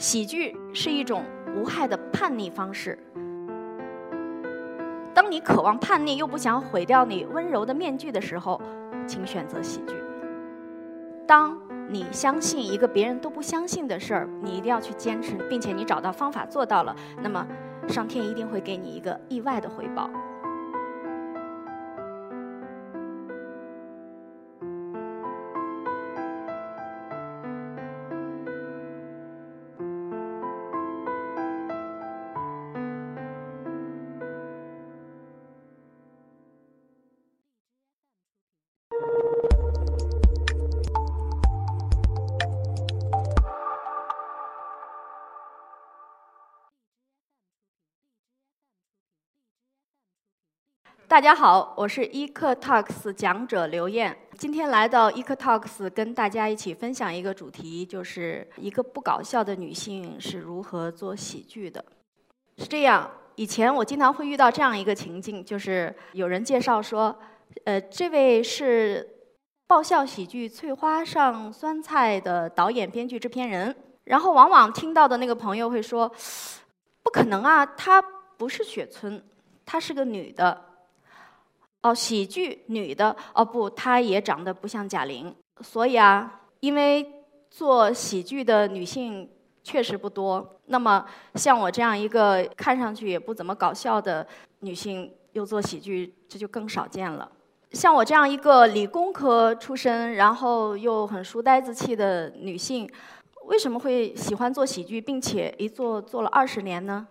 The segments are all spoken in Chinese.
喜剧是一种无害的叛逆方式。当你渴望叛逆又不想毁掉你温柔的面具的时候，请选择喜剧。当你相信一个别人都不相信的事儿，你一定要去坚持，并且你找到方法做到了，那么上天一定会给你一个意外的回报。大家好，我是 Eco Talks 讲者刘艳，今天来到 Eco Talks 跟大家一起分享一个主题，就是一个不搞笑的女性是如何做喜剧的。是这样，以前我经常会遇到这样一个情境，就是有人介绍说，呃，这位是爆笑喜剧《翠花上酸菜》的导演、编剧、制片人，然后往往听到的那个朋友会说，不可能啊，她不是雪村，她是个女的。哦，喜剧女的哦不，她也长得不像贾玲，所以啊，因为做喜剧的女性确实不多。那么像我这样一个看上去也不怎么搞笑的女性，又做喜剧，这就更少见了。像我这样一个理工科出身，然后又很书呆子气的女性，为什么会喜欢做喜剧，并且一做做了二十年呢？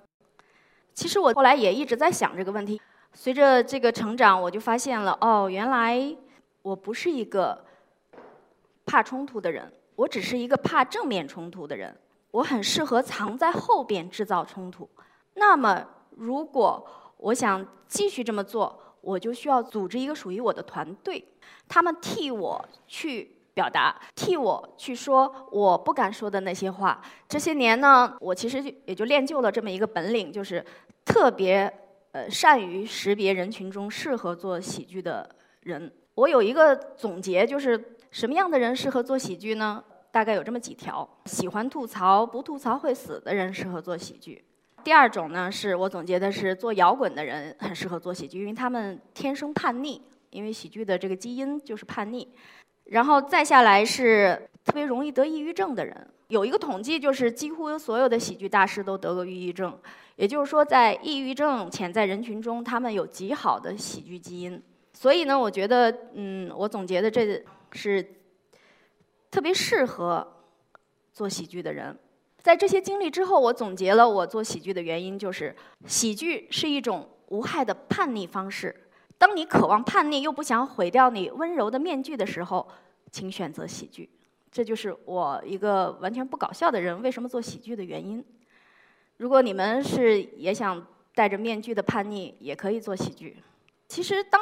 其实我后来也一直在想这个问题。随着这个成长，我就发现了哦，原来我不是一个怕冲突的人，我只是一个怕正面冲突的人。我很适合藏在后边制造冲突。那么，如果我想继续这么做，我就需要组织一个属于我的团队，他们替我去表达，替我去说我不敢说的那些话。这些年呢，我其实也就练就了这么一个本领，就是特别。呃，善于识别人群中适合做喜剧的人。我有一个总结，就是什么样的人适合做喜剧呢？大概有这么几条：喜欢吐槽、不吐槽会死的人适合做喜剧。第二种呢，是我总结的是做摇滚的人很适合做喜剧，因为他们天生叛逆，因为喜剧的这个基因就是叛逆。然后再下来是特别容易得抑郁症的人。有一个统计，就是几乎所有的喜剧大师都得过抑郁症。也就是说，在抑郁症潜在人群中，他们有极好的喜剧基因。所以呢，我觉得，嗯，我总结的这是特别适合做喜剧的人。在这些经历之后，我总结了我做喜剧的原因，就是喜剧是一种无害的叛逆方式。当你渴望叛逆又不想毁掉你温柔的面具的时候，请选择喜剧。这就是我一个完全不搞笑的人为什么做喜剧的原因。如果你们是也想戴着面具的叛逆，也可以做喜剧。其实当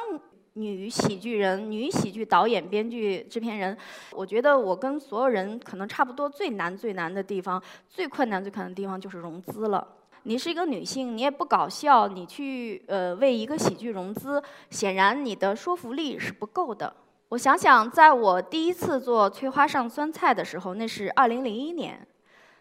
女喜剧人、女喜剧导演、编剧、制片人，我觉得我跟所有人可能差不多。最难、最难的地方，最困难、最困难的地方就是融资了。你是一个女性，你也不搞笑，你去呃为一个喜剧融资，显然你的说服力是不够的。我想想，在我第一次做《翠花上酸菜》的时候，那是二零零一年。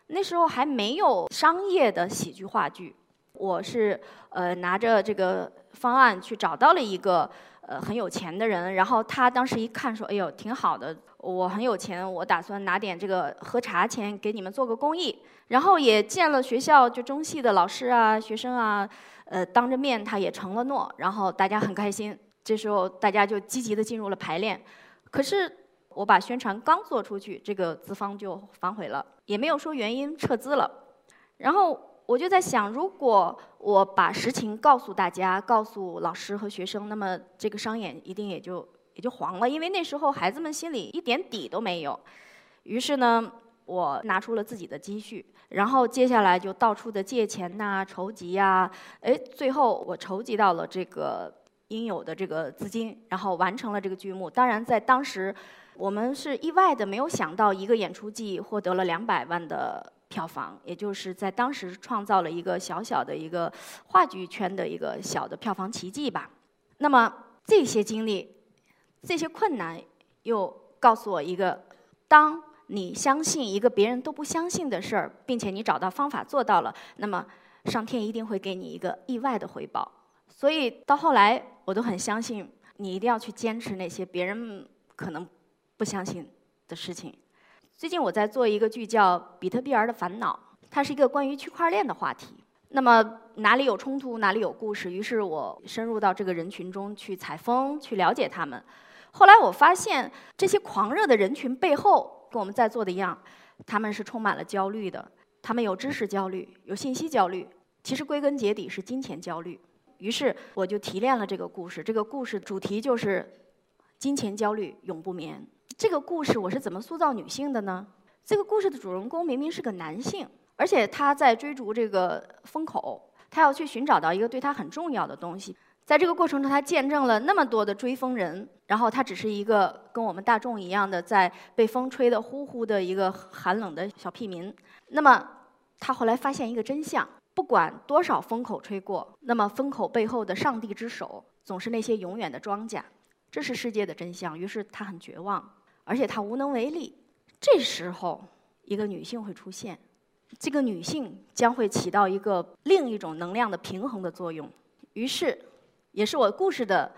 那时候还没有商业的喜剧话剧，我是呃拿着这个方案去找到了一个呃很有钱的人，然后他当时一看说：“哎呦，挺好的，我很有钱，我打算拿点这个喝茶钱给你们做个公益。”然后也见了学校就中戏的老师啊、学生啊，呃当着面他也承了诺，然后大家很开心。这时候大家就积极的进入了排练，可是。我把宣传刚做出去，这个资方就反悔了，也没有说原因，撤资了。然后我就在想，如果我把实情告诉大家，告诉老师和学生，那么这个商演一定也就也就黄了，因为那时候孩子们心里一点底都没有。于是呢，我拿出了自己的积蓄，然后接下来就到处的借钱呐、筹集呀，哎，最后我筹集到了这个应有的这个资金，然后完成了这个剧目。当然，在当时。我们是意外的，没有想到一个演出季获得了两百万的票房，也就是在当时创造了一个小小的一个话剧圈的一个小的票房奇迹吧。那么这些经历，这些困难，又告诉我一个：当你相信一个别人都不相信的事儿，并且你找到方法做到了，那么上天一定会给你一个意外的回报。所以到后来，我都很相信你一定要去坚持那些别人可能不相信的事情。最近我在做一个剧叫《比特币儿的烦恼》，它是一个关于区块链的话题。那么哪里有冲突，哪里有故事。于是我深入到这个人群中去采风，去了解他们。后来我发现，这些狂热的人群背后，跟我们在座的一样，他们是充满了焦虑的。他们有知识焦虑，有信息焦虑，其实归根结底是金钱焦虑。于是我就提炼了这个故事。这个故事主题就是金钱焦虑永不眠。这个故事我是怎么塑造女性的呢？这个故事的主人公明明是个男性。而且他在追逐这个风口，他要去寻找到一个对他很重要的东西。在这个过程中，他见证了那么多的追风人，然后他只是一个跟我们大众一样的，在被风吹得呼呼的一个寒冷的小屁民。那么，他后来发现一个真相：不管多少风口吹过，那么风口背后的上帝之手，总是那些永远的庄稼。这是世界的真相。于是他很绝望，而且他无能为力。这时候，一个女性会出现。这个女性将会起到一个另一种能量的平衡的作用，于是，也是我故事的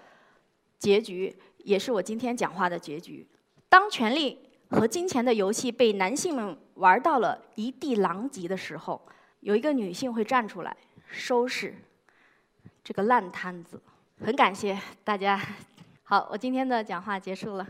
结局，也是我今天讲话的结局。当权力和金钱的游戏被男性们玩到了一地狼藉的时候，有一个女性会站出来收拾这个烂摊子。很感谢大家，好，我今天的讲话结束了。